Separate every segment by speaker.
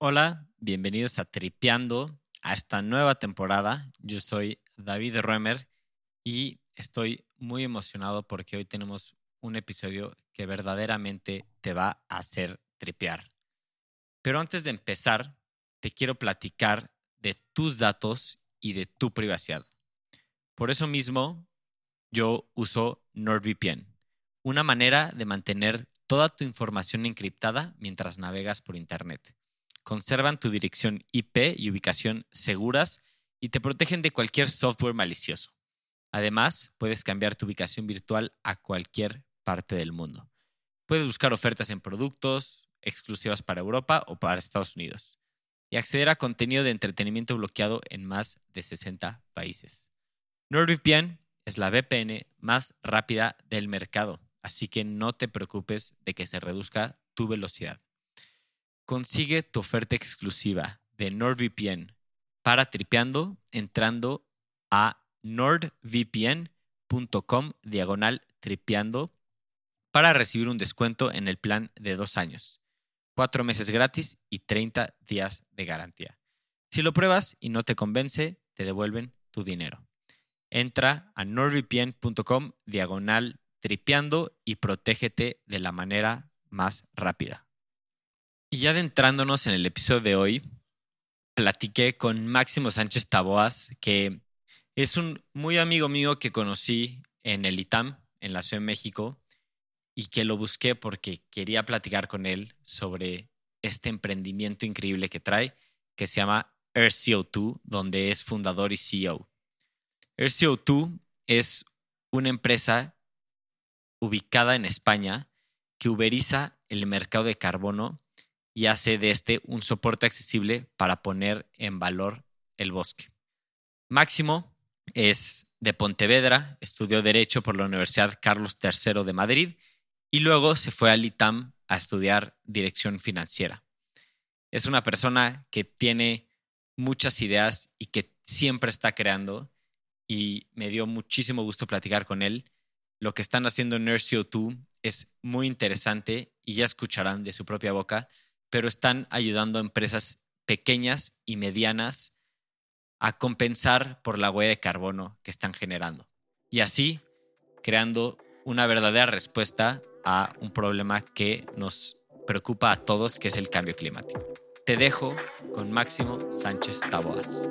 Speaker 1: Hola, bienvenidos a Tripeando, a esta nueva temporada. Yo soy David Römer y estoy muy emocionado porque hoy tenemos un episodio que verdaderamente te va a hacer tripear. Pero antes de empezar, te quiero platicar de tus datos y de tu privacidad. Por eso mismo, yo uso NordVPN, una manera de mantener toda tu información encriptada mientras navegas por Internet. Conservan tu dirección IP y ubicación seguras y te protegen de cualquier software malicioso. Además, puedes cambiar tu ubicación virtual a cualquier parte del mundo. Puedes buscar ofertas en productos exclusivas para Europa o para Estados Unidos y acceder a contenido de entretenimiento bloqueado en más de 60 países. NordVPN es la VPN más rápida del mercado, así que no te preocupes de que se reduzca tu velocidad. Consigue tu oferta exclusiva de NordVPN para tripeando entrando a nordvpn.com diagonal tripeando para recibir un descuento en el plan de dos años, cuatro meses gratis y 30 días de garantía. Si lo pruebas y no te convence, te devuelven tu dinero. Entra a nordvpn.com diagonal tripeando y protégete de la manera más rápida. Y ya adentrándonos en el episodio de hoy, platiqué con Máximo Sánchez Taboas, que es un muy amigo mío que conocí en el ITAM, en la Ciudad de México, y que lo busqué porque quería platicar con él sobre este emprendimiento increíble que trae, que se llama AirCO2, donde es fundador y CEO. AirCO2 es una empresa ubicada en España que uberiza el mercado de carbono y hace de este un soporte accesible para poner en valor el bosque. Máximo es de Pontevedra, estudió Derecho por la Universidad Carlos III de Madrid y luego se fue al ITAM a estudiar Dirección Financiera. Es una persona que tiene muchas ideas y que siempre está creando y me dio muchísimo gusto platicar con él. Lo que están haciendo en NerdCO2 es muy interesante y ya escucharán de su propia boca pero están ayudando a empresas pequeñas y medianas a compensar por la huella de carbono que están generando. Y así creando una verdadera respuesta a un problema que nos preocupa a todos, que es el cambio climático. Te dejo con Máximo Sánchez Taboas.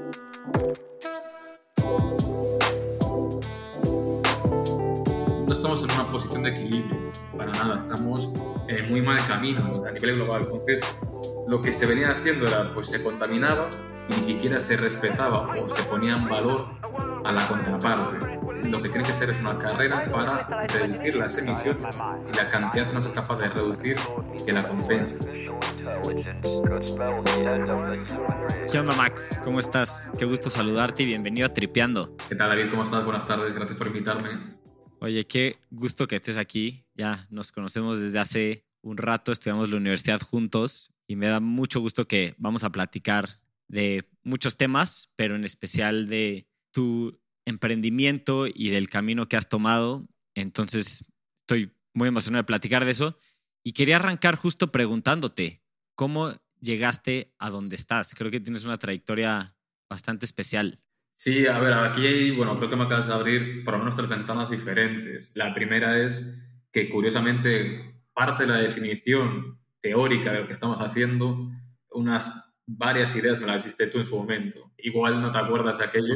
Speaker 2: No estamos en una posición de equilibrio, para nada, estamos en muy mal camino a nivel global. Entonces, lo que se venía haciendo era, pues se contaminaba y ni siquiera se respetaba o se ponía en valor a la contraparte. Lo que tiene que ser es una carrera para reducir las emisiones y la cantidad que no seas capaz de reducir que la compenses.
Speaker 1: ¿Qué onda, Max? ¿Cómo estás? Qué gusto saludarte y bienvenido a Tripeando.
Speaker 2: ¿Qué tal, David? ¿Cómo estás? Buenas tardes, gracias por invitarme.
Speaker 1: Oye, qué gusto que estés aquí. Ya nos conocemos desde hace un rato, estudiamos la universidad juntos y me da mucho gusto que vamos a platicar de muchos temas, pero en especial de tu emprendimiento y del camino que has tomado. Entonces, estoy muy emocionado de platicar de eso. Y quería arrancar justo preguntándote, ¿cómo llegaste a donde estás? Creo que tienes una trayectoria bastante especial.
Speaker 2: Sí, a ver, aquí hay, bueno, creo que me acabas de abrir por lo menos tres ventanas diferentes. La primera es que curiosamente parte de la definición teórica de lo que estamos haciendo, unas varias ideas me las diste tú en su momento. Igual no te acuerdas de aquello,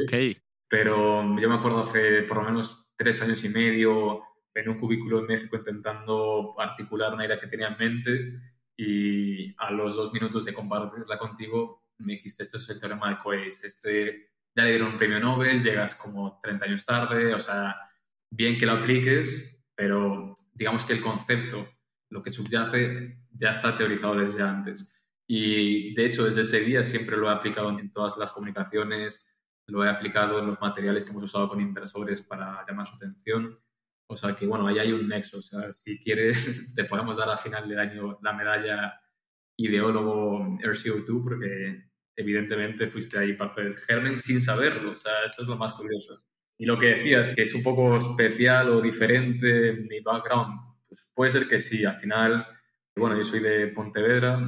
Speaker 2: pero yo me acuerdo hace por lo menos tres años y medio en un cubículo en México intentando articular una idea que tenía en mente y a los dos minutos de compartirla contigo me dijiste, este es el teorema de Coase, este ya le dieron un premio Nobel, llegas como 30 años tarde, o sea, bien que lo apliques, pero digamos que el concepto, lo que subyace, ya está teorizado desde antes. Y de hecho, desde ese día siempre lo he aplicado en todas las comunicaciones, lo he aplicado en los materiales que hemos usado con inversores para llamar su atención. O sea que, bueno, ahí hay un nexo. O sea, si quieres, te podemos dar a final del año la medalla ideólogo RCO2, porque evidentemente fuiste ahí parte del germen sin saberlo, o sea, eso es lo más curioso. Y lo que decías, que es un poco especial o diferente mi background, pues puede ser que sí, al final, bueno, yo soy de Pontevedra,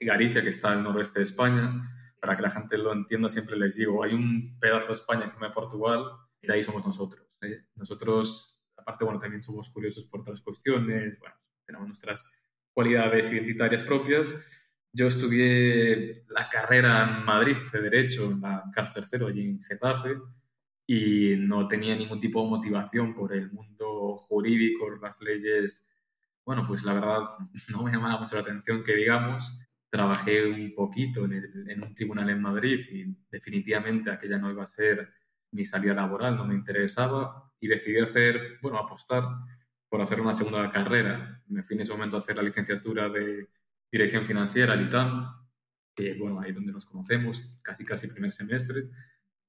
Speaker 2: Galicia, que está al noroeste de España. Para que la gente lo entienda, siempre les digo, hay un pedazo de España encima de Portugal, y de ahí somos nosotros. ¿eh? Nosotros, aparte, bueno, también somos curiosos por otras cuestiones, bueno, tenemos nuestras cualidades identitarias propias. Yo estudié la carrera en Madrid de Derecho, en la Carlos III, allí en Getafe, y no tenía ningún tipo de motivación por el mundo jurídico, las leyes. Bueno, pues la verdad no me llamaba mucho la atención que digamos. Trabajé un poquito en, en un tribunal en Madrid y definitivamente aquella no iba a ser mi salida laboral, no me interesaba y decidí hacer, bueno, apostar por hacer una segunda carrera. Me fui en ese momento a hacer la licenciatura de Dirección Financiera, al ITAM, que, bueno, ahí donde nos conocemos, casi casi primer semestre.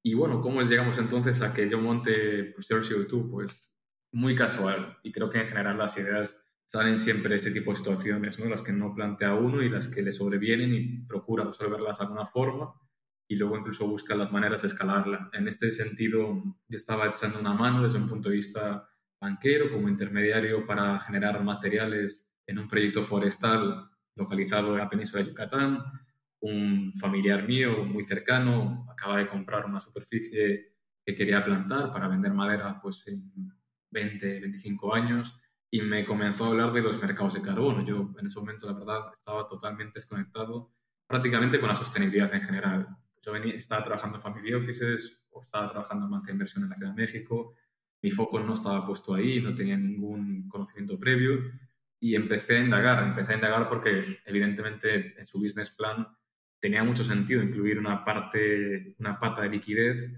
Speaker 2: Y bueno, ¿cómo llegamos entonces a que yo monte pues, CO2? Pues muy casual. Y creo que en general las ideas salen siempre de este tipo de situaciones, ¿no? Las que no plantea uno y las que le sobrevienen y procura resolverlas de alguna forma y luego incluso busca las maneras de escalarla. En este sentido, yo estaba echando una mano desde un punto de vista banquero como intermediario para generar materiales en un proyecto forestal localizado en la península de Yucatán un familiar mío muy cercano acaba de comprar una superficie que quería plantar para vender madera pues en 20, 25 años y me comenzó a hablar de los mercados de carbono. Yo en ese momento, la verdad, estaba totalmente desconectado prácticamente con la sostenibilidad en general. Yo venía, estaba trabajando en family offices o estaba trabajando en banca de inversión en la Ciudad de México. Mi foco no estaba puesto ahí, no tenía ningún conocimiento previo y empecé a indagar. Empecé a indagar porque evidentemente en su business plan tenía mucho sentido incluir una parte, una pata de liquidez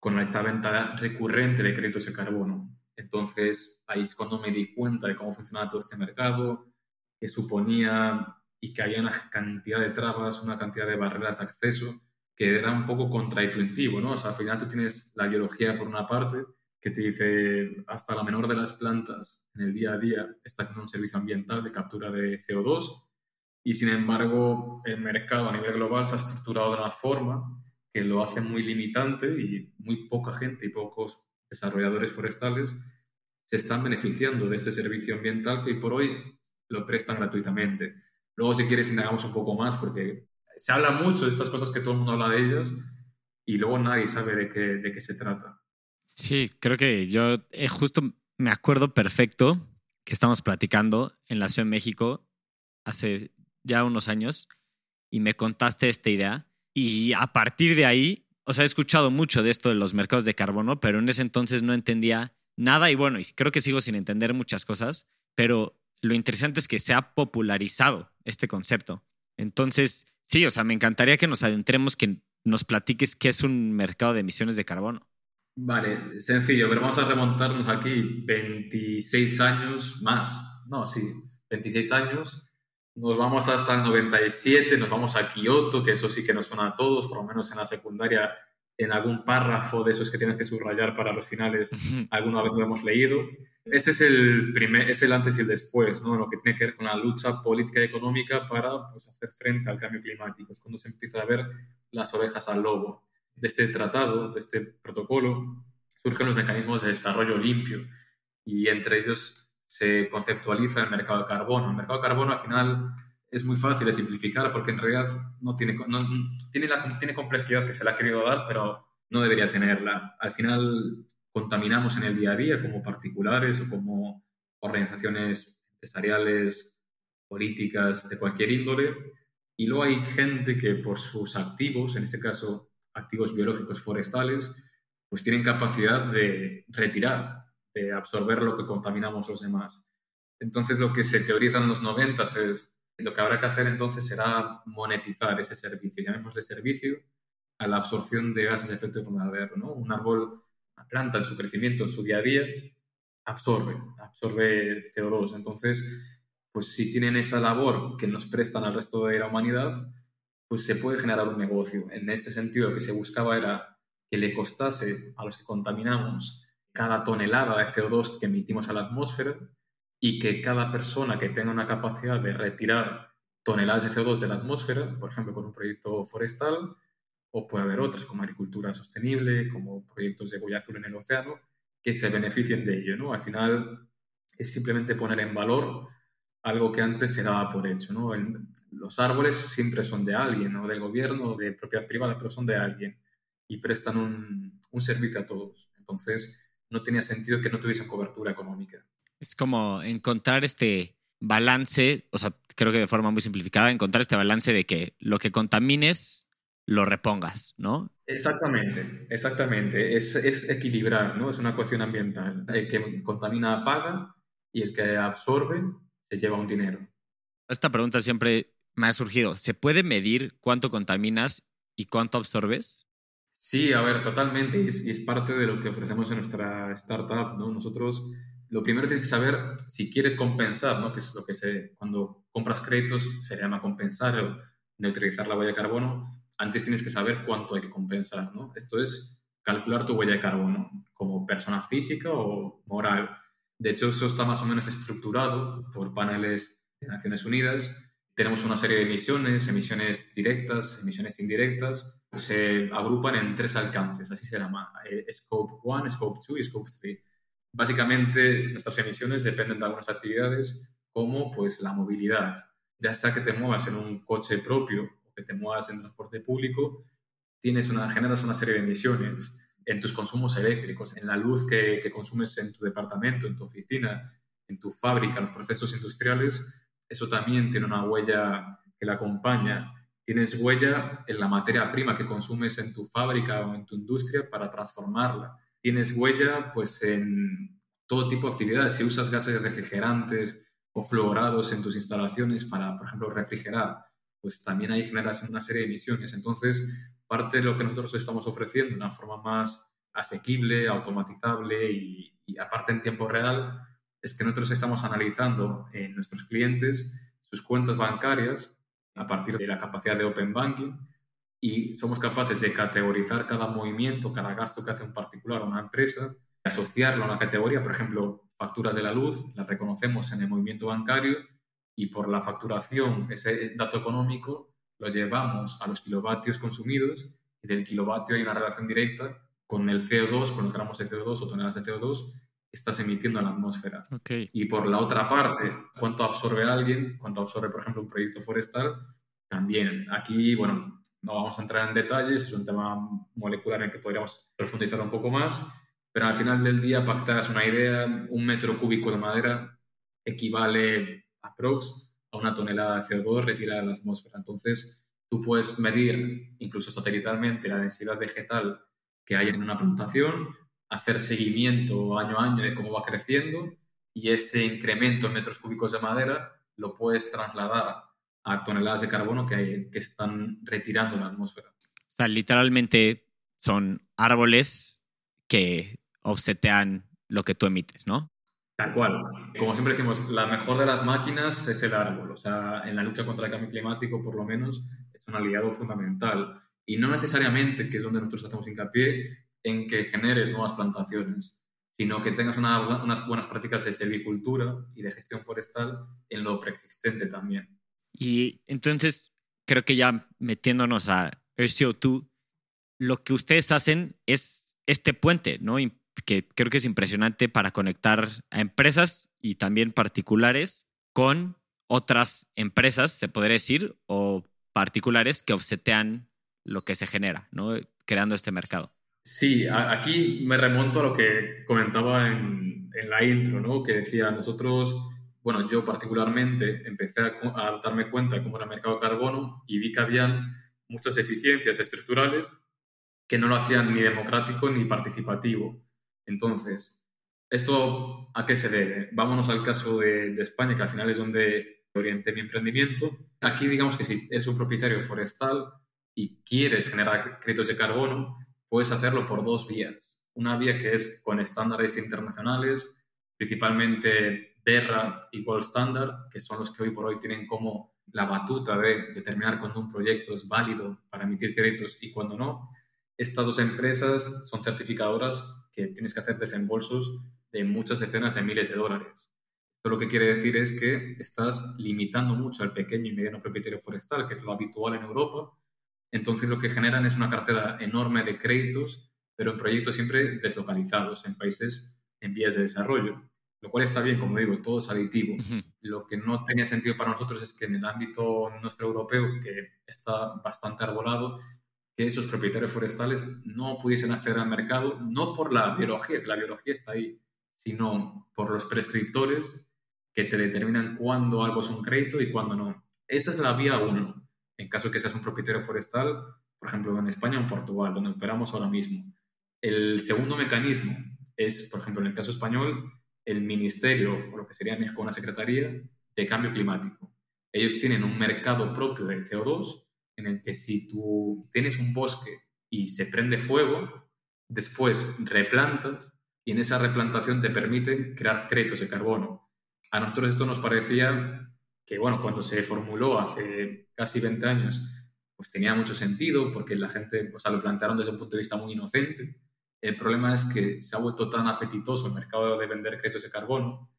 Speaker 2: con esta venta recurrente de créditos de carbono. Entonces, ahí es cuando me di cuenta de cómo funcionaba todo este mercado, que suponía y que había una cantidad de trabas, una cantidad de barreras de acceso que era un poco contraintuitivo, ¿no? O sea, al final tú tienes la biología por una parte, que te dice hasta la menor de las plantas en el día a día está haciendo un servicio ambiental de captura de CO2 y sin embargo el mercado a nivel global se ha estructurado de una forma que lo hace muy limitante y muy poca gente y pocos desarrolladores forestales se están beneficiando de este servicio ambiental que hoy por hoy lo prestan gratuitamente. Luego, si quieres, indagamos un poco más porque se habla mucho de estas cosas que todo el mundo habla de ellas y luego nadie sabe de qué, de qué se trata.
Speaker 1: Sí, creo que yo eh, justo me acuerdo perfecto que estamos platicando en la Ciudad de México hace ya unos años y me contaste esta idea. Y a partir de ahí, o sea, he escuchado mucho de esto de los mercados de carbono, pero en ese entonces no entendía nada y bueno, y creo que sigo sin entender muchas cosas, pero lo interesante es que se ha popularizado este concepto. Entonces, sí, o sea, me encantaría que nos adentremos, que nos platiques qué es un mercado de emisiones de carbono.
Speaker 2: Vale, sencillo, pero vamos a remontarnos aquí 26 años más. No, sí, 26 años nos vamos hasta el 97, nos vamos a Kioto, que eso sí que nos suena a todos, por lo menos en la secundaria, en algún párrafo de esos que tienes que subrayar para los finales, alguna vez lo hemos leído. Ese es el, primer, es el antes y el después, ¿no? lo que tiene que ver con la lucha política y económica para pues, hacer frente al cambio climático. Es cuando se empieza a ver las orejas al lobo. De este tratado, de este protocolo, surgen los mecanismos de desarrollo limpio y entre ellos se conceptualiza el mercado de carbono. El mercado de carbono al final es muy fácil de simplificar porque en realidad no tiene, no, tiene, la, tiene complejidad que se le ha querido dar, pero no debería tenerla. Al final contaminamos en el día a día como particulares o como organizaciones empresariales, políticas, de cualquier índole. Y luego hay gente que por sus activos, en este caso activos biológicos forestales, pues tienen capacidad de retirar absorber lo que contaminamos los demás. Entonces, lo que se teoriza en los 90 es lo que habrá que hacer entonces será monetizar ese servicio, llamémosle servicio a la absorción de gases de efecto invernadero. ¿no? Un árbol, una planta en su crecimiento, en su día a día, absorbe, absorbe CO2. Entonces, pues si tienen esa labor que nos prestan al resto de la humanidad, pues se puede generar un negocio. En este sentido, lo que se buscaba era que le costase a los que contaminamos cada tonelada de CO2 que emitimos a la atmósfera y que cada persona que tenga una capacidad de retirar toneladas de CO2 de la atmósfera, por ejemplo, con un proyecto forestal, o puede haber otras como agricultura sostenible, como proyectos de huella azul en el océano, que se beneficien de ello. ¿no? Al final es simplemente poner en valor algo que antes se daba por hecho. ¿no? los árboles siempre son de alguien, o del gobierno, o de propiedad privada, pero son de alguien y prestan un, un servicio a todos. Entonces, no tenía sentido que no tuviesen cobertura económica.
Speaker 1: Es como encontrar este balance, o sea, creo que de forma muy simplificada, encontrar este balance de que lo que contamines lo repongas, ¿no?
Speaker 2: Exactamente, exactamente. Es, es equilibrar, ¿no? Es una cuestión ambiental. El que contamina paga y el que absorbe se lleva un dinero.
Speaker 1: Esta pregunta siempre me ha surgido. ¿Se puede medir cuánto contaminas y cuánto absorbes?
Speaker 2: Sí, a ver, totalmente. Y es, parte de lo que ofrecemos en nuestra startup, ¿no? Nosotros, lo primero tienes que saber si quieres compensar, ¿no? Que es lo que se, cuando compras créditos se llama compensar o neutralizar la huella de carbono. Antes tienes que saber cuánto hay que compensar, ¿no? Esto es calcular tu huella de carbono como persona física o moral. De hecho, eso está más o menos estructurado por paneles de Naciones Unidas. Tenemos una serie de emisiones, emisiones directas, emisiones indirectas, se agrupan en tres alcances, así se llama, eh, Scope 1, Scope 2 y Scope 3. Básicamente, nuestras emisiones dependen de algunas actividades como pues, la movilidad, ya sea que te muevas en un coche propio o que te muevas en transporte público, tienes una, generas una serie de emisiones en tus consumos eléctricos, en la luz que, consumes en tu departamento, en tu oficina, en tu fábrica, en los procesos industriales, eso también tiene una huella que la acompaña. Tienes huella en la materia prima que consumes en tu fábrica o en tu industria para transformarla. Tienes huella pues en todo tipo de actividades. Si usas gases refrigerantes o fluorados en tus instalaciones para, por ejemplo, refrigerar, pues también ahí generas una serie de emisiones. Entonces, parte de lo que nosotros estamos ofreciendo, una forma más asequible, automatizable y, y aparte en tiempo real, es que nosotros estamos analizando en nuestros clientes sus cuentas bancarias a partir de la capacidad de Open Banking y somos capaces de categorizar cada movimiento, cada gasto que hace un particular o una empresa, asociarlo a una categoría, por ejemplo, facturas de la luz, las reconocemos en el movimiento bancario y por la facturación, ese dato económico, lo llevamos a los kilovatios consumidos y del kilovatio hay una relación directa con el CO2, con los gramos de CO2 o toneladas de CO2 estás emitiendo a la atmósfera. Y por la otra parte, cuánto absorbe alguien, cuánto absorbe, por ejemplo, un proyecto forestal, también. Aquí, bueno, no vamos a entrar en detalles, es un tema molecular en el que podríamos profundizar un poco más, pero al final del día, que hagas una idea, un metro cúbico de madera equivale a prox a una tonelada de CO2 retirada de la atmósfera. Entonces, tú puedes medir, incluso satelitalmente, la densidad vegetal que hay en una plantación, hacer seguimiento año a año de cómo va creciendo y ese incremento en metros cúbicos de madera lo puedes trasladar a toneladas de carbono que, que se están retirando en la atmósfera.
Speaker 1: O sea, literalmente son árboles que obsetean lo que tú emites, ¿no?
Speaker 2: Tal cual. Como siempre decimos, la mejor de las máquinas es el árbol. O sea, en la lucha contra el cambio climático, por lo menos, es un aliado fundamental. Y no necesariamente, que es donde nosotros hacemos hincapié, en que generes nuevas plantaciones, sino que tengas unas buenas prácticas de silvicultura y de gestión forestal en lo preexistente también.
Speaker 1: Y entonces, creo que ya metiéndonos a RCO2, lo que ustedes hacen es este puente, ¿no? Que creo que es impresionante para conectar a empresas y también particulares con otras empresas, se podría decir, o particulares que offsetean lo que se genera, ¿no? Creando este mercado.
Speaker 2: Sí, aquí me remonto a lo que comentaba en, la intro, ¿no? Que decía, nosotros, bueno, yo particularmente empecé a, darme cuenta cómo era el mercado de carbono y vi que habían muchas eficiencias estructurales que no lo hacían ni democrático ni participativo. Entonces, ¿esto a qué se debe? Vámonos al caso de, de España, que al final es donde orienté mi emprendimiento. Aquí digamos que si eres un propietario forestal y quieres generar créditos de carbono, puedes hacerlo por dos vías. Una vía que es con estándares internacionales, principalmente Terra y Gold Standard, que son los que hoy por hoy tienen como la batuta de determinar cuando un proyecto es válido para emitir créditos y cuando no. Estas dos empresas son certificadoras que tienes que hacer desembolsos de muchas decenas de miles de dólares. Esto lo que quiere decir es que estás limitando mucho al pequeño y mediano propietario forestal, que es lo habitual en Europa, entonces lo que generan es una cartera enorme de créditos, pero en proyectos siempre deslocalizados, en países en vías de desarrollo. lo cual está bien, como digo, todo es aditivo. Lo que no tenía sentido para nosotros es que en el ámbito nuestro europeo, que está bastante arbolado, que esos propietarios forestales no pudiesen acceder al mercado, no por la biología, que la biología está ahí, sino por los prescriptores que te determinan cuándo algo es un crédito y cuándo no. Esta es la vía uno. En caso de que seas un propietario forestal, por ejemplo, en España o en Portugal, donde operamos ahora mismo. El segundo mecanismo es, por ejemplo, en el caso español, el ministerio, o lo que sería en México una secretaría de cambio climático. Ellos tienen un mercado propio del CO2 en el que si tú tienes un bosque y se prende fuego, después replantas y en esa replantación te permiten crear créditos de carbono. A nosotros esto nos parecía que, bueno, cuando se formuló hace casi 20 años, pues tenía mucho sentido porque la gente, o lo plantearon desde un punto de vista muy inocente. El problema es que se ha vuelto tan apetitoso el mercado de vender créditos de carbono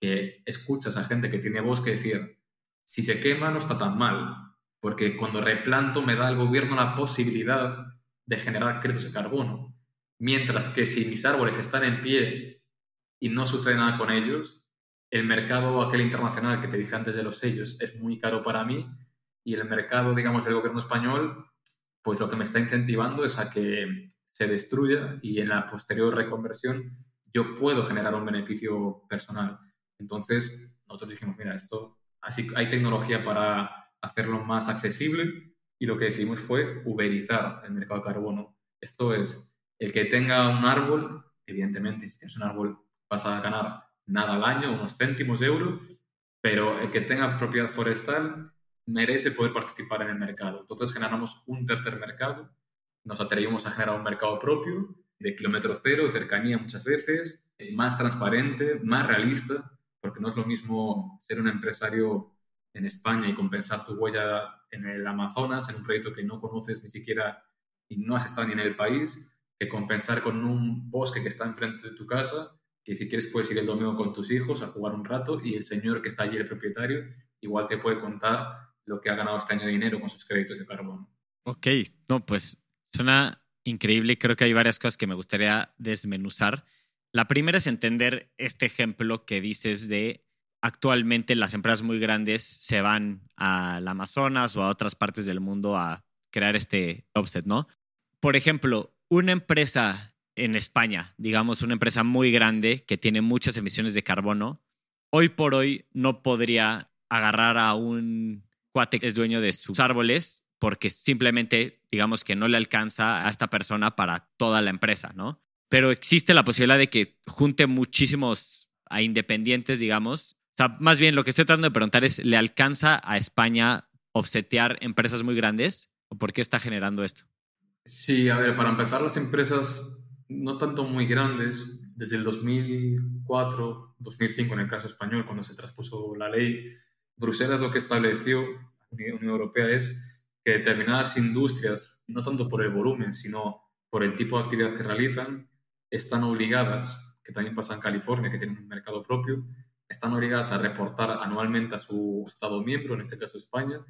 Speaker 2: que escuchas a gente que tiene bosque decir, si se quema no está tan mal, porque cuando replanto me da al gobierno la posibilidad de generar créditos de carbono. Mientras que si mis árboles están en pie y no sucede nada con ellos, el mercado aquel internacional que te dije antes de los sellos es muy caro para mí y el mercado, digamos, del gobierno español, pues lo que me está incentivando es a que se destruya y en la posterior reconversión yo puedo generar un beneficio personal. Entonces, nosotros dijimos, mira, esto, así hay tecnología para hacerlo más accesible y lo que decidimos fue uberizar el mercado de carbono. Esto es, el que tenga un árbol, evidentemente, si tienes un árbol vas a ganar nada al año, unos céntimos de euro, pero el que tenga propiedad forestal merece poder participar en el mercado. Entonces generamos un tercer mercado, nos atrevimos a generar un mercado propio, de kilómetro cero, cercanía muchas veces, más transparente, más realista, porque no es lo mismo ser un empresario en España y compensar tu huella en el Amazonas, en un proyecto que no conoces ni siquiera y no has estado ni en el país, que compensar con un bosque que está enfrente de tu casa, que si quieres puedes ir el domingo con tus hijos a jugar un rato y el señor que está allí, el propietario, igual te puede contar lo que ha ganado este año de dinero con sus créditos de carbono.
Speaker 1: Ok, no, pues suena increíble. Creo que hay varias cosas que me gustaría desmenuzar. La primera es entender este ejemplo que dices de actualmente las empresas muy grandes se van al Amazonas o a otras partes del mundo a crear este offset, ¿no? Por ejemplo, una empresa en España, digamos una empresa muy grande que tiene muchas emisiones de carbono, hoy por hoy no podría agarrar a un cuate que es dueño de sus árboles porque simplemente, digamos que no le alcanza a esta persona para toda la empresa, ¿no? Pero existe la posibilidad de que junte muchísimos a independientes, digamos, o sea, más bien lo que estoy tratando de preguntar es, ¿le alcanza a España obsetear empresas muy grandes? ¿O por qué está generando esto?
Speaker 2: Sí, a ver, para empezar, las empresas no tanto muy grandes, desde el 2004, 2005 en el caso español, cuando se traspuso la ley, Bruselas lo que estableció, la Unión Europea, es que determinadas industrias, no tanto por el volumen, sino por el tipo de actividad que realizan, están obligadas, que también pasa en California, que tienen un mercado propio, están obligadas a reportar anualmente a su Estado miembro, en este caso España,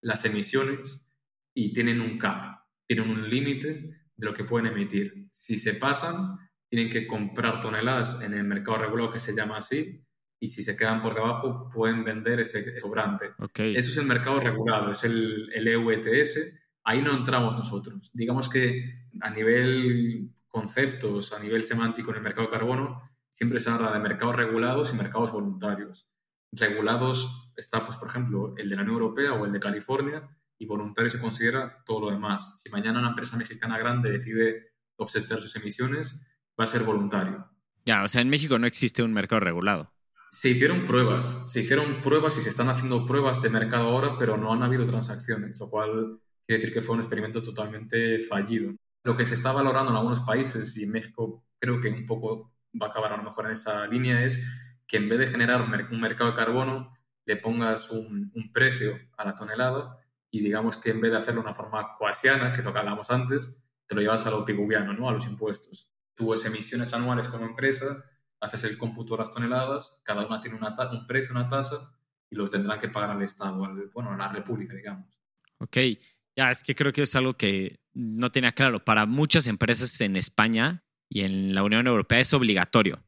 Speaker 2: las emisiones y tienen un cap, tienen un límite de lo que pueden emitir. Si se pasan, tienen que comprar toneladas en el mercado regulado que se llama así y si se quedan por debajo pueden vender ese sobrante. Eso es el mercado regulado, es el, el EU ETS. Ahí no entramos nosotros. Digamos que a nivel conceptos, a nivel semántico en el mercado de carbono, siempre se habla de mercados regulados y mercados voluntarios. Regulados está, pues, por ejemplo, el de la Unión Europea o el de California, y voluntario se considera todo lo demás. Si mañana una empresa mexicana grande decide obsetar sus emisiones, va a ser voluntario.
Speaker 1: Ya, o sea, en México no existe un mercado regulado.
Speaker 2: Se hicieron pruebas, se hicieron pruebas y se están haciendo pruebas de mercado ahora, pero no han habido transacciones, lo cual quiere decir que fue un experimento totalmente fallido. Lo que se está valorando en algunos países, y en México creo que un poco va a acabar a lo mejor en esa línea es que en vez de generar un mercado de carbono, le pongas un, precio a la tonelada y digamos que en vez de hacerlo de una forma coasiana, que es lo que hablamos antes, te lo llevas a lo pigubiano, ¿no? a los impuestos. Tú es emisiones anuales como empresa, haces el cómputo de las toneladas, cada una tiene una un precio, una tasa, y los tendrán que pagar al Estado, bueno, a la República, digamos.
Speaker 1: Ok, ya es que creo que es algo que no tenía claro. Para muchas empresas en España, y en la Unión Europea es obligatorio.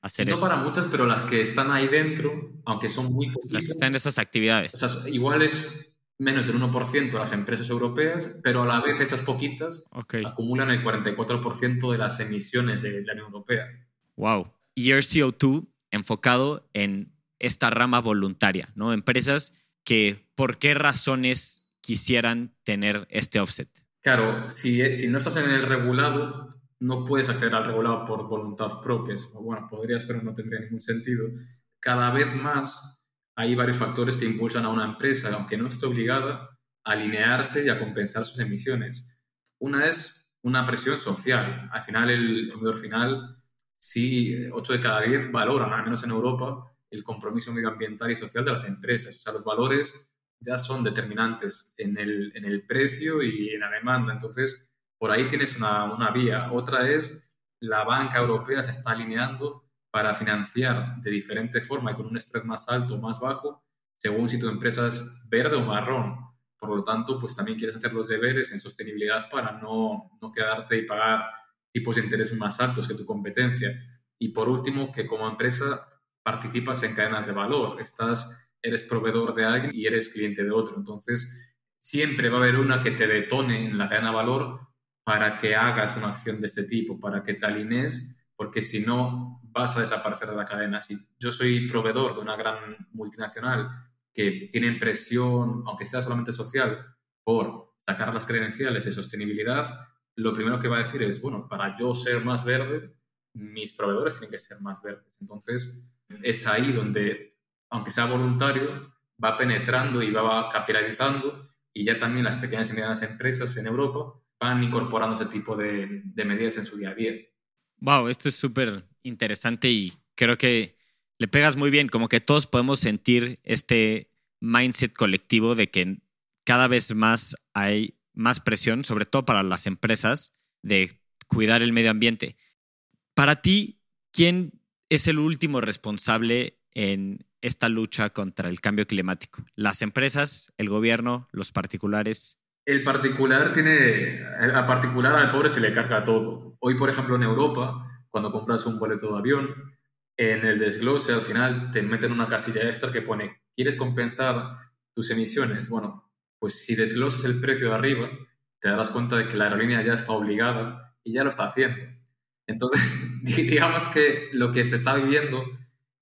Speaker 1: hacer
Speaker 2: no
Speaker 1: esto.
Speaker 2: para muchas, pero las que están ahí dentro, aunque son muy poquitas,
Speaker 1: Las que están en estas actividades.
Speaker 2: o sea, igual es menos del 1% las empresas europeas, pero a la vez esas poquitas acumulan el 44% de las emisiones de la Unión Europea.
Speaker 1: Wow. Year CO2 enfocado en esta rama voluntaria, ¿no? Empresas que por qué razones quisieran tener este offset.
Speaker 2: Claro, si, si no estás en el regulado, no puedes acceder al regulado por voluntad propia. Bueno, podrías, pero no tendría ningún sentido. Cada vez más hay varios factores que impulsan a una empresa, aunque no esté obligada, a alinearse y a compensar sus emisiones. Una es una presión social. Al final, el consumidor final, sí, 8 de cada 10 valoran, al menos en Europa, el compromiso medioambiental y social de las empresas. O sea, los valores ya son determinantes en el, en el precio y en la demanda. Entonces, por ahí tienes una, una vía. Otra es la banca europea se está alineando para financiar de diferente forma y con un spread más alto o más bajo, según si tu empresa es verde o marrón. Por lo tanto, pues también quieres hacer los deberes en sostenibilidad para no, no quedarte y pagar tipos de interés más altos que tu competencia. Y por último, que como empresa participas en cadenas de valor. Estás, eres proveedor de alguien y eres cliente de otro. Entonces, siempre va a haber una que te detone en la cadena de valor para que hagas una acción de este tipo, para que te porque si no vas a desaparecer de la cadena. Si yo soy proveedor de una gran multinacional que tiene presión, aunque sea solamente social, por sacar las credenciales de sostenibilidad, lo primero que va a decir es, bueno, para yo ser más verde, mis proveedores tienen que ser más verdes. Entonces, es ahí donde, aunque sea voluntario, va penetrando y va capitalizando y ya también las pequeñas y medianas empresas en Europa van incorporando ese tipo de, medidas en su día a día.
Speaker 1: Wow, esto es súper interesante y creo que le pegas muy bien, como que todos podemos sentir este mindset colectivo de que cada vez más hay más presión, sobre todo para las empresas, de cuidar el medio ambiente. Para ti, ¿quién es el último responsable en esta lucha contra el cambio climático? ¿Las empresas, el gobierno, los particulares?
Speaker 2: El particular tiene, a particular al pobre se le carga todo. Hoy, por ejemplo, en Europa, cuando compras un boleto de avión, en el desglose al final te meten una casilla extra que pone, ¿quieres compensar tus emisiones? Bueno, pues si desglosas el precio de arriba, te darás cuenta de que la aerolínea ya está obligada y ya lo está haciendo. Entonces, digamos que lo que se está viviendo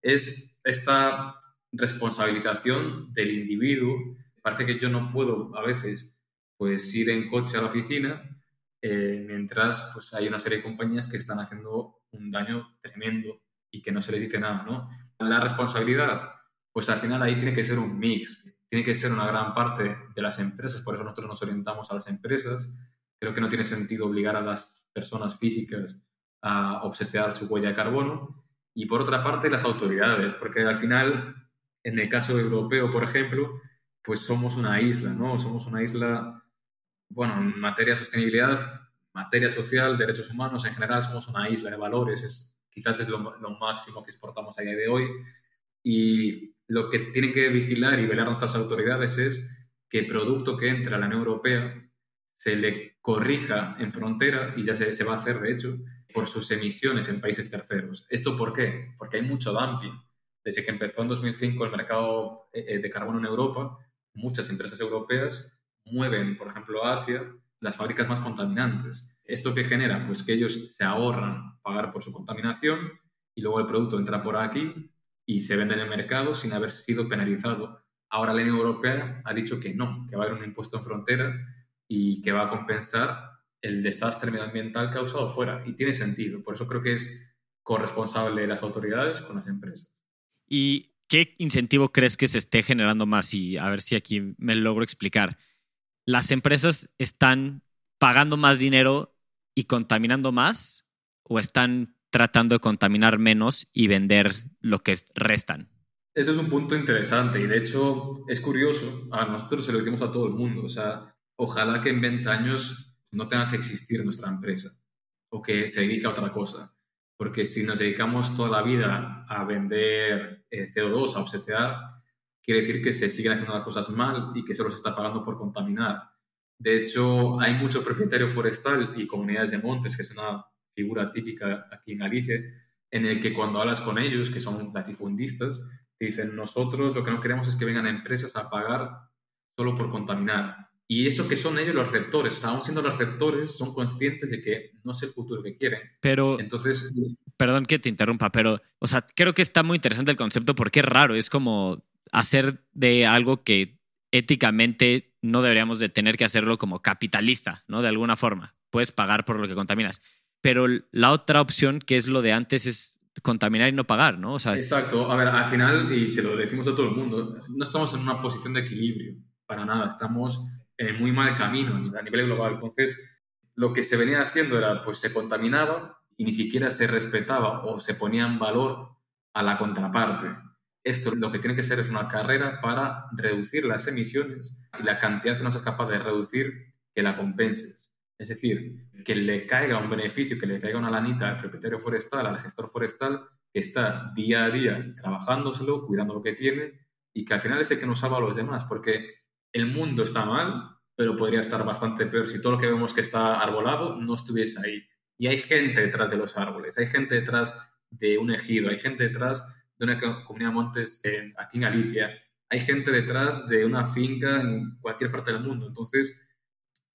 Speaker 2: es esta responsabilización del individuo. Parece que yo no puedo a veces pues ir en coche a la oficina eh, mientras pues hay una serie de compañías que están haciendo un daño tremendo y que no se les dice nada, ¿no? La responsabilidad, pues al final ahí tiene que ser un mix, tiene que ser una gran parte de las empresas, por eso nosotros nos orientamos a las empresas. Creo que no tiene sentido obligar a las personas físicas a obsetear su huella de carbono. Y por otra parte, las autoridades, porque al final, en el caso europeo, por ejemplo, pues somos una isla, ¿no? Somos una isla, bueno, en materia de sostenibilidad, materia social, derechos humanos, en general somos una isla de valores, es, quizás es lo, lo máximo que exportamos a día de hoy. Y lo que tienen que vigilar y velar nuestras autoridades es que producto que entre a la Unión Europea se le corrija en frontera, y ya se, se va a hacer, de hecho, por sus emisiones en países terceros. ¿Esto por qué? Porque hay mucho dumping. Desde que empezó en 2005 el mercado eh, de carbono en Europa, muchas empresas europeas mueven, por ejemplo, a Asia, las fábricas más contaminantes. ¿Esto qué genera? Pues que ellos se ahorran pagar por su contaminación y luego el producto entra por aquí y se vende en el mercado sin haber sido penalizado. Ahora la Unión Europea ha dicho que no, que va a haber un impuesto en frontera y que va a compensar el desastre medioambiental causado fuera. Y tiene sentido. Por eso creo que es corresponsable las autoridades con las empresas.
Speaker 1: ¿Y qué incentivo crees que se esté generando más? Y a ver si aquí me logro explicar. ¿Las empresas están pagando más dinero y contaminando más? ¿O están tratando de contaminar menos y vender lo que restan?
Speaker 2: Eso es un punto interesante y de hecho es curioso, a nosotros se lo decimos a todo el mundo, o sea, ojalá que en 20 años no tenga que existir nuestra empresa o que se dedique a otra cosa. Porque si nos dedicamos toda la vida a vender eh, CO2, a obsetear, quiere decir que se siguen haciendo las cosas mal y que se los está pagando por contaminar. De hecho, hay mucho propietario forestal y comunidades de montes, que es una figura típica aquí en Galicia, en el que cuando hablas con ellos, que son latifundistas, te dicen, nosotros lo que no queremos es que vengan empresas a pagar solo por contaminar. Y eso que son ellos los receptores, aún siendo los receptores, son conscientes de que no es el futuro que quieren.
Speaker 1: Pero,
Speaker 2: Entonces,
Speaker 1: perdón que te interrumpa, pero, o sea, creo que está muy interesante el concepto porque es raro, es como hacer de algo que éticamente no deberíamos de tener que hacerlo como capitalista, ¿no? De alguna forma. Puedes pagar por lo que contaminas. Pero la otra opción, que es lo de antes, es contaminar y no pagar, ¿no? O
Speaker 2: Exacto. A ver, al final, y se lo decimos a todo el mundo, no estamos en una posición de equilibrio, para nada. Estamos en muy mal camino a nivel global. Entonces, lo que se venía haciendo era, pues se contaminaba y ni siquiera se respetaba o se ponía en valor a la contraparte. Esto lo que tiene que ser es una carrera para reducir las emisiones y la cantidad que no seas capaz de reducir, que la compenses. Es decir, que le caiga un beneficio, que le caiga una lanita al propietario forestal, al gestor forestal, que está día a día trabajándoselo, cuidando lo que tiene y que al final es el que nos salva a los demás, porque el mundo está mal, pero podría estar bastante peor si todo lo que vemos que está arbolado no estuviese ahí. Y hay gente detrás de los árboles, hay gente detrás de un ejido, hay gente detrás de una comunidad de montes aquí en Galicia, hay gente detrás de una finca en cualquier parte del mundo. Entonces,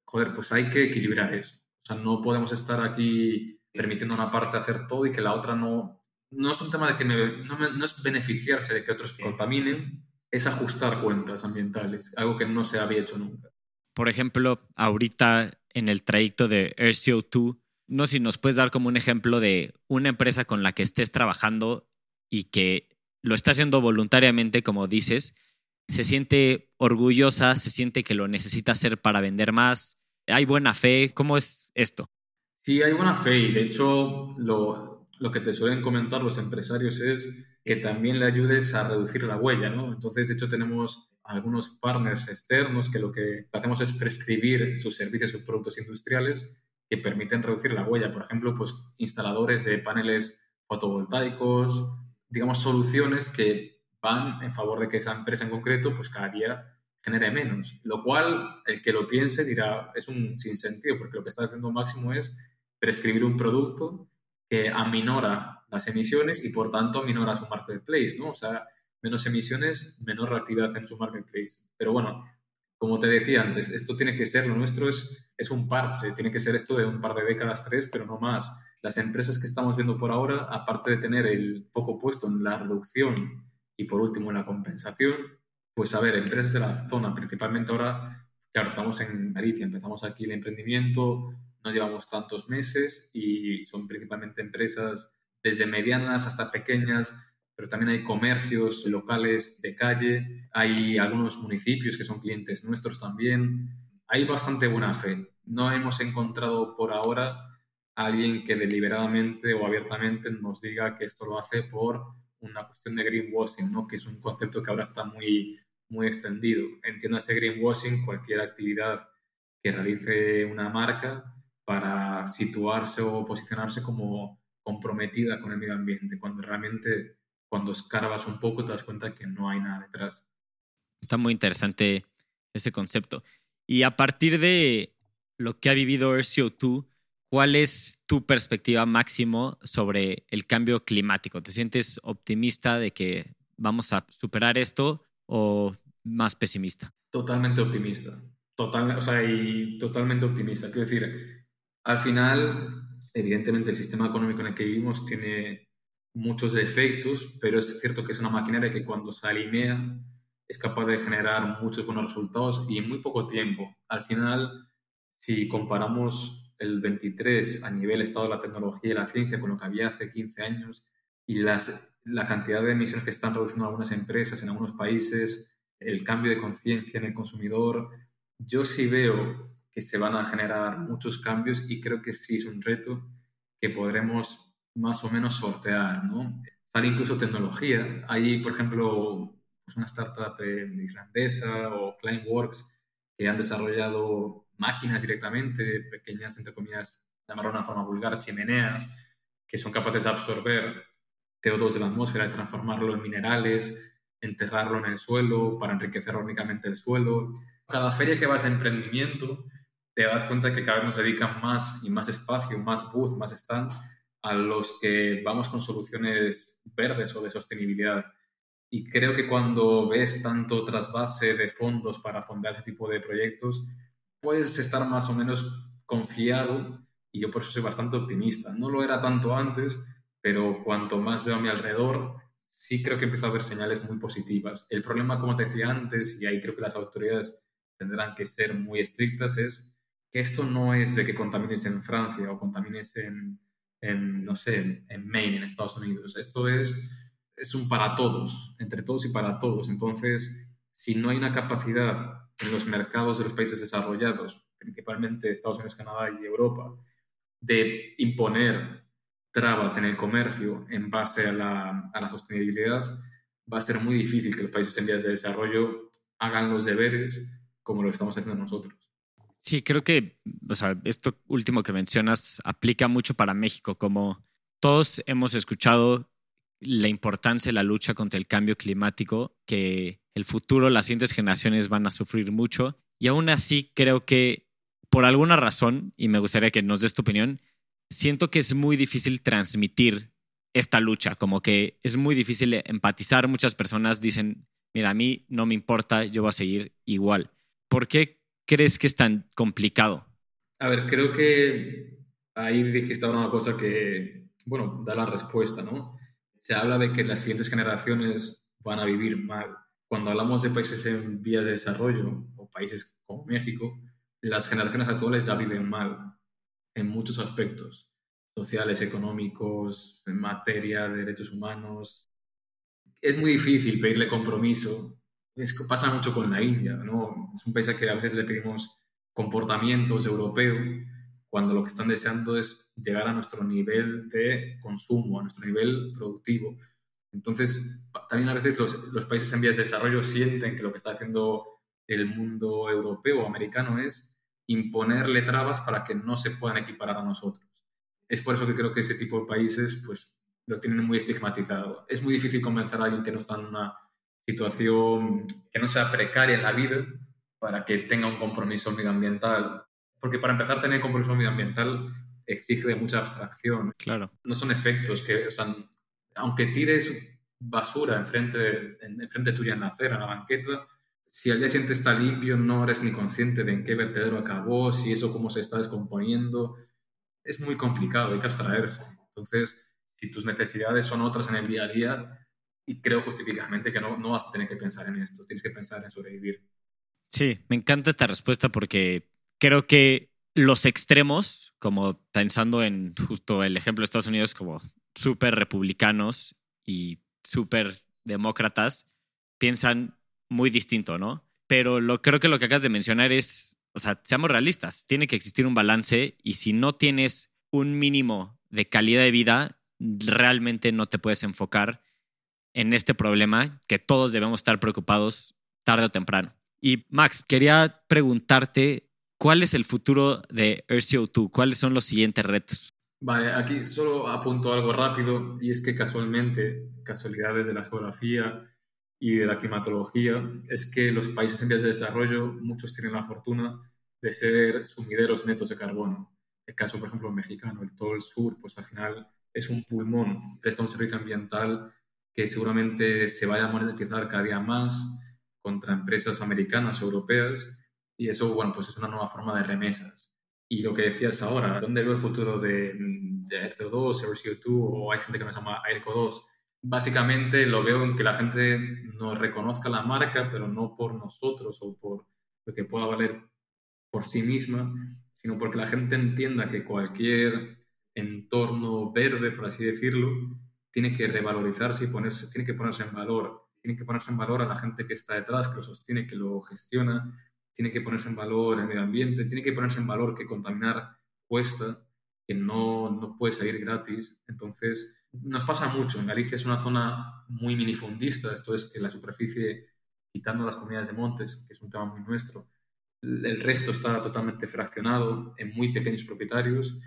Speaker 2: joder, pues hay que equilibrar eso. O sea, no podemos estar aquí permitiendo a una parte hacer todo y que la otra no... No es un tema de que me, no, me, no es beneficiarse de que otros contaminen, es ajustar cuentas ambientales, algo que no se había hecho nunca.
Speaker 1: Por ejemplo, ahorita en el trayecto de AirCO2, no sé si nos puedes dar como un ejemplo de una empresa con la que estés trabajando y que lo está haciendo voluntariamente, como dices, se siente orgullosa, se siente que lo necesita hacer para vender más. ¿Hay buena fe? ¿Cómo es esto?
Speaker 2: Sí, hay buena fe y de hecho lo, lo que te suelen comentar los empresarios es que también le ayudes a reducir la huella, ¿no? Entonces, de hecho, tenemos algunos partners externos que lo que hacemos es prescribir sus servicios o productos industriales que permiten reducir la huella. Por ejemplo, pues instaladores de paneles fotovoltaicos, digamos, soluciones que van en favor de que esa empresa en concreto, pues cada día genere menos. Lo cual, el que lo piense dirá, es un sinsentido, porque lo que está haciendo Máximo es prescribir un producto que aminora las emisiones y por tanto aminora su marketplace, ¿no? O sea, menos emisiones, menor reactividad en su marketplace. Pero bueno, como te decía antes, esto tiene que ser, lo nuestro es, es un parche, tiene que ser esto de un par de décadas, tres, pero no más. Las empresas que estamos viendo por ahora, aparte de tener el foco puesto en la reducción y por último en la compensación, pues a ver, empresas de la zona, principalmente ahora, claro, estamos en Galicia, empezamos aquí el emprendimiento, no llevamos tantos meses y son principalmente empresas desde medianas hasta pequeñas, pero también hay comercios locales de calle, hay algunos municipios que son clientes nuestros también. Hay bastante buena fe. No hemos encontrado por ahora alguien que deliberadamente o abiertamente nos diga que esto lo hace por una cuestión de greenwashing, ¿no? que es un concepto que ahora está muy, muy extendido. Entiéndase greenwashing cualquier actividad que realice una marca para situarse o posicionarse como comprometida con el medio ambiente, cuando realmente cuando escarbas un poco te das cuenta que no hay nada detrás.
Speaker 1: Está muy interesante ese concepto. Y a partir de lo que ha vivido RCO2, ¿cuál es tu perspectiva máximo sobre el cambio climático? ¿Te sientes optimista de que vamos a superar esto o más pesimista?
Speaker 2: Totalmente optimista. Total, o sea, y totalmente optimista. Quiero decir, al final, evidentemente el sistema económico en el que vivimos tiene muchos defectos, pero es cierto que es una maquinaria que cuando se alinea es capaz de generar muchos buenos resultados y en muy poco tiempo. Al final, si comparamos el 23 a nivel estado de la tecnología y la ciencia con lo que había hace 15 años y las, la cantidad de emisiones que están reduciendo algunas empresas en algunos países, el cambio de conciencia en el consumidor, yo sí veo que se van a generar muchos cambios y creo que sí es un reto que podremos más o menos sortear, ¿no? Sale incluso tecnología. Hay, por ejemplo, pues una startup islandesa o Climeworks que han desarrollado máquinas directamente, pequeñas, entre comillas, llamarlo de una forma vulgar, chimeneas, que son capaces de absorber CO2 de la atmósfera y transformarlo en minerales, enterrarlo en el suelo para enriquecer únicamente el suelo. Cada feria que vas a emprendimiento, te das cuenta que cada vez nos dedican más y más espacio, más booth, más stands a los que vamos con soluciones verdes o de sostenibilidad. Y creo que cuando ves tanto trasvase de fondos para fondar ese tipo de proyectos, puedes estar más o menos confiado y yo por eso soy bastante optimista. No lo era tanto antes, pero cuanto más veo a mi alrededor, sí creo que empiezo a ver señales muy positivas. El problema, como te decía antes, y ahí creo que las autoridades tendrán que ser muy estrictas, es que esto no es de que contamines en Francia o contamines en, en no sé, en Maine, en Estados Unidos. Esto es, es un para todos, entre todos y para todos. Entonces, si no hay una capacidad en los mercados de los países desarrollados, principalmente Estados Unidos, Canadá y Europa, de imponer trabas en el comercio en base a la, a la, sostenibilidad, va a ser muy difícil que los países en vías de desarrollo hagan los deberes como lo estamos haciendo nosotros.
Speaker 1: Sí, creo que o sea, esto último que mencionas aplica mucho para México, como todos hemos escuchado la importancia de la lucha contra el cambio climático, que el futuro, las siguientes generaciones van a sufrir mucho, y aún así creo que por alguna razón, y me gustaría que nos des tu opinión, siento que es muy difícil transmitir esta lucha, como que es muy difícil empatizar. Muchas personas dicen, mira, a mí no me importa, yo voy a seguir igual. ¿Por qué crees que es tan complicado?
Speaker 2: A ver, creo que ahí dijiste una cosa que, bueno, da la respuesta, ¿no? Se habla de que las siguientes generaciones van a vivir mal. Cuando hablamos de países en vías de desarrollo o países como México, las generaciones actuales ya viven mal en muchos aspectos, sociales, económicos, en materia de derechos humanos. Es muy difícil pedirle compromiso. Es pasa mucho con la India, ¿no? Es un país al que a veces le pedimos comportamientos europeos cuando lo que están deseando es llegar a nuestro nivel de consumo, a nuestro nivel productivo. Entonces, también a veces los, los países en vías de desarrollo sienten que lo que está haciendo el mundo europeo o americano es imponerle trabas para que no se puedan equiparar a nosotros. Es por eso que creo que ese tipo de países pues, lo tienen muy estigmatizado. Es muy difícil convencer a alguien que no está en una situación que no sea precaria en la vida para que tenga un compromiso medioambiental. Porque para empezar, tener compromiso medioambiental exige mucha abstracción.
Speaker 1: Claro.
Speaker 2: No son efectos que, o sea, aunque tires basura enfrente, enfrente tuya en la acera, en la banqueta, si al día siguiente está limpio, no eres ni consciente de en qué vertedero acabó, si eso cómo se está descomponiendo. Es muy complicado, hay que abstraerse. Entonces, si tus necesidades son otras en el día a día, y creo justificadamente que no, no vas a tener que pensar en esto, tienes que pensar en sobrevivir.
Speaker 1: Sí, me encanta esta respuesta porque creo que los extremos, como pensando en justo el ejemplo de Estados Unidos como súper republicanos y súper demócratas, piensan muy distinto, ¿no? Pero lo, creo que lo que acabas de mencionar es, o sea, seamos realistas, tiene que existir un balance y si no tienes un mínimo de calidad de vida, realmente no te puedes enfocar en este problema que todos debemos estar preocupados tarde o temprano. Y Max, quería preguntarte, ¿cuál es el futuro de RCO2? ¿Cuáles son los siguientes retos?
Speaker 2: Vale, aquí solo apunto algo rápido y es que casualmente, casualidades de la geografía, y de la climatología es que los países en vías de desarrollo, muchos tienen la fortuna de ser sumideros netos de carbono. El caso, por ejemplo, mexicano, el todo el sur, pues al final es un pulmón, presta un servicio ambiental que seguramente se vaya a monetizar cada día más contra empresas americanas europeas y eso, bueno, pues es una nueva forma de remesas. Y lo que decías ahora, ¿dónde veo el futuro de, de RCO2, CO2 o hay gente que nos llama AirCO2? básicamente lo veo en que la gente nos reconozca la marca, pero no por nosotros o por lo que pueda valer por sí misma, sino porque la gente entienda que cualquier entorno verde, por así decirlo, tiene que revalorizarse y ponerse, tiene que ponerse en valor. Tiene que ponerse en valor a la gente que está detrás, que lo sostiene, que lo gestiona. Tiene que ponerse en valor el medio ambiente. Tiene que ponerse en valor que contaminar cuesta, que no, no puede salir gratis. Entonces, nos pasa mucho. En Galicia es una zona muy minifundista, esto es que la superficie, quitando las comunidades de montes, que es un tema muy nuestro, el resto está totalmente fraccionado en muy pequeños propietarios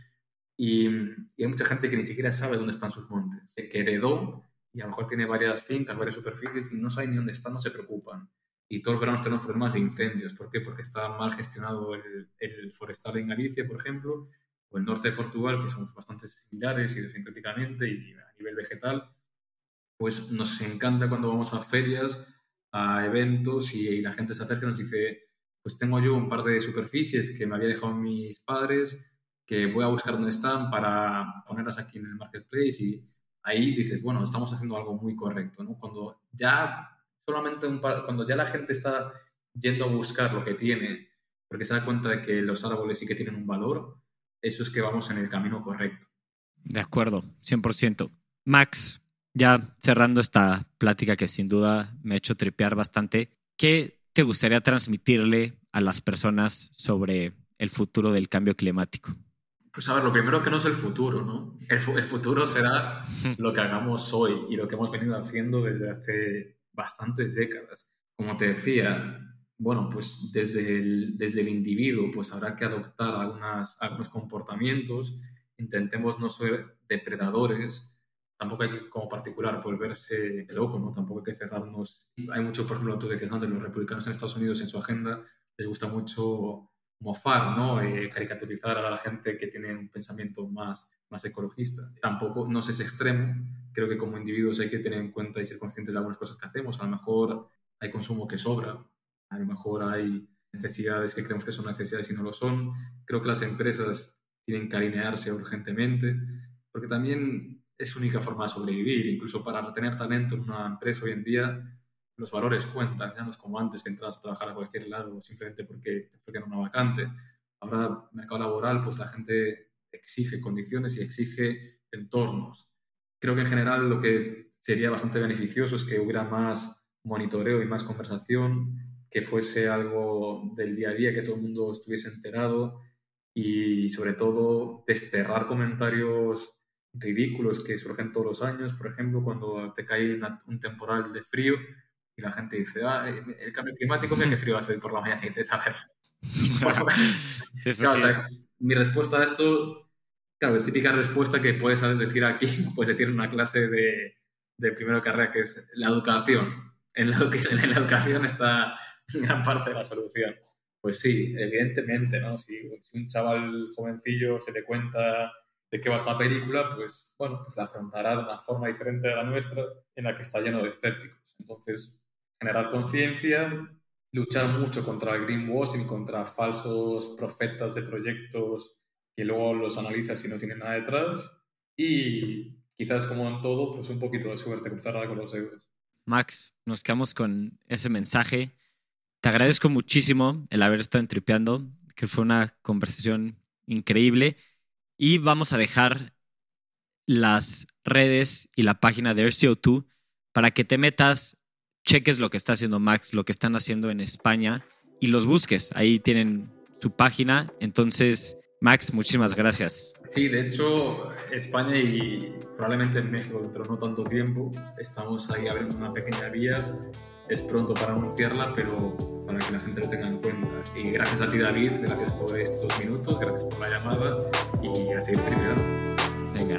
Speaker 2: y, hay mucha gente que ni siquiera sabe dónde están sus montes, que heredó y a lo mejor tiene varias fincas, varias superficies y no sabe ni dónde están, no se preocupan. Y todos los veranos tenemos problemas de incendios. ¿Por qué? Porque está mal gestionado el, el forestal en Galicia, por ejemplo, o el norte de Portugal, que somos bastante similares idiosincráticamente y a nivel vegetal, pues nos encanta cuando vamos a ferias, a eventos y, la gente se acerca y nos dice, pues tengo yo un par de superficies que me había dejado mis padres, que voy a buscar dónde están para ponerlas aquí en el marketplace y ahí dices, bueno, estamos haciendo algo muy correcto, ¿no? Cuando ya solamente un cuando ya la gente está yendo a buscar lo que tiene, porque se da cuenta de que los árboles sí que tienen un valor, eso es que vamos en el camino correcto.
Speaker 1: De acuerdo, 100%. Max, ya cerrando esta plática que sin duda me ha hecho tripear bastante, ¿qué te gustaría transmitirle a las personas sobre el futuro del cambio climático?
Speaker 2: Pues a ver, lo primero que no es el futuro, ¿no? El, el futuro será lo que hagamos hoy y lo que hemos venido haciendo desde hace bastantes décadas. Como te decía, bueno, pues desde el, desde el individuo pues habrá que adoptar algunas, algunos comportamientos, intentemos no ser depredadores, tampoco hay que como particular volverse loco, ¿no? Tampoco hay que cerrarnos. Hay mucho, por ejemplo, tú decías antes, los republicanos en Estados Unidos en su agenda les gusta mucho mofar, ¿no? Eh, caricaturizar a la gente que tiene un pensamiento más, más ecologista. Tampoco, no es extremo. Creo que como individuos hay que tener en cuenta y ser conscientes de algunas cosas que hacemos. A lo mejor hay consumo que sobra, a lo mejor hay necesidades que creemos que son necesidades y no lo son. Creo que las empresas tienen que alinearse urgentemente, porque también es única forma de sobrevivir. Incluso para retener talento en una empresa hoy en día, los valores cuentan, ya no es como antes que entras a trabajar a cualquier lado simplemente porque te ofrecen una vacante. Ahora, mercado laboral, pues la gente exige condiciones y exige entornos. Creo que en general lo que sería bastante beneficioso es que hubiera más monitoreo y más conversación que fuese algo del día a día, que todo el mundo estuviese enterado y sobre todo desterrar comentarios ridículos que surgen todos los años, por ejemplo, cuando te cae un temporal de frío y la gente dice, ah, el cambio climático, mira qué frío hace por la mañana, y dices, a ver. mi respuesta a esto, claro, es típica respuesta que puedes decir aquí, puedes decir en una clase de, de primera carrera, que es la educación. En la, en la educación está gran parte de la solución. Pues sí, evidentemente, ¿no? Si, un chaval jovencillo se le cuenta de qué va esta película, pues bueno, pues la afrontará de una forma diferente a la nuestra, en la que está lleno de escépticos. Entonces, generar conciencia, luchar mucho contra el greenwashing, contra falsos profetas de proyectos que luego los analizas y no tienen nada detrás. Y quizás como en todo, pues un poquito de suerte, cruzarla con los euros.
Speaker 1: Max, nos quedamos con ese mensaje te agradezco muchísimo el haber estado entripeando, que fue una conversación increíble. Y vamos a dejar las redes y la página de RCO2 para que te metas, cheques lo que está haciendo Max, lo que están haciendo en España y los busques. Ahí tienen su página. Entonces, Max, muchísimas gracias.
Speaker 2: Sí, de hecho, España y probablemente en México dentro de no tanto tiempo, estamos ahí abriendo una pequeña vía es pronto para anunciarla, pero para que la gente lo tenga en cuenta. Y gracias a ti, David, gracias por estos minutos, gracias por la llamada y a seguir tripeando.
Speaker 1: Venga.